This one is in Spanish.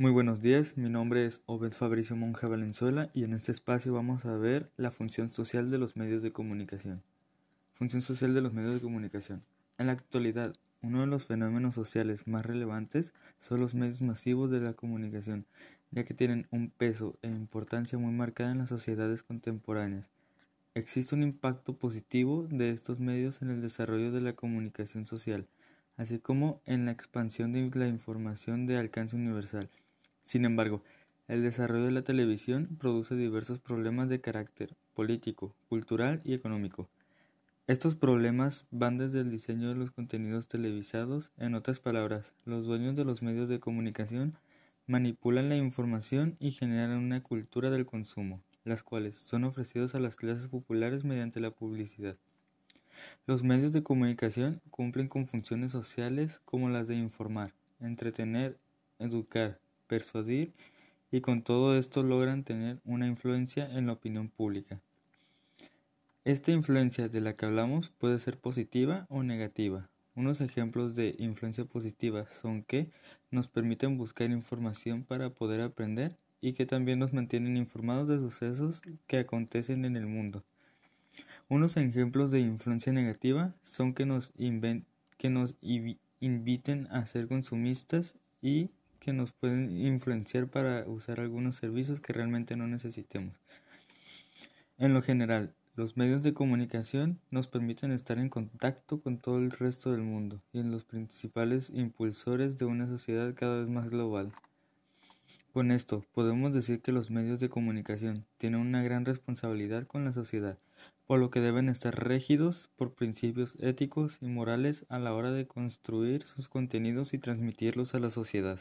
Muy buenos días, mi nombre es Obed Fabricio Monja Valenzuela y en este espacio vamos a ver la función social de los medios de comunicación. Función social de los medios de comunicación. En la actualidad, uno de los fenómenos sociales más relevantes son los medios masivos de la comunicación, ya que tienen un peso e importancia muy marcada en las sociedades contemporáneas. Existe un impacto positivo de estos medios en el desarrollo de la comunicación social, así como en la expansión de la información de alcance universal. Sin embargo, el desarrollo de la televisión produce diversos problemas de carácter político, cultural y económico. Estos problemas van desde el diseño de los contenidos televisados, en otras palabras, los dueños de los medios de comunicación manipulan la información y generan una cultura del consumo, las cuales son ofrecidos a las clases populares mediante la publicidad. Los medios de comunicación cumplen con funciones sociales como las de informar, entretener, educar, persuadir y con todo esto logran tener una influencia en la opinión pública. Esta influencia de la que hablamos puede ser positiva o negativa. Unos ejemplos de influencia positiva son que nos permiten buscar información para poder aprender y que también nos mantienen informados de sucesos que acontecen en el mundo. Unos ejemplos de influencia negativa son que nos, que nos inviten a ser consumistas y que nos pueden influenciar para usar algunos servicios que realmente no necesitemos. En lo general, los medios de comunicación nos permiten estar en contacto con todo el resto del mundo y en los principales impulsores de una sociedad cada vez más global. Con esto, podemos decir que los medios de comunicación tienen una gran responsabilidad con la sociedad, por lo que deben estar rígidos por principios éticos y morales a la hora de construir sus contenidos y transmitirlos a la sociedad.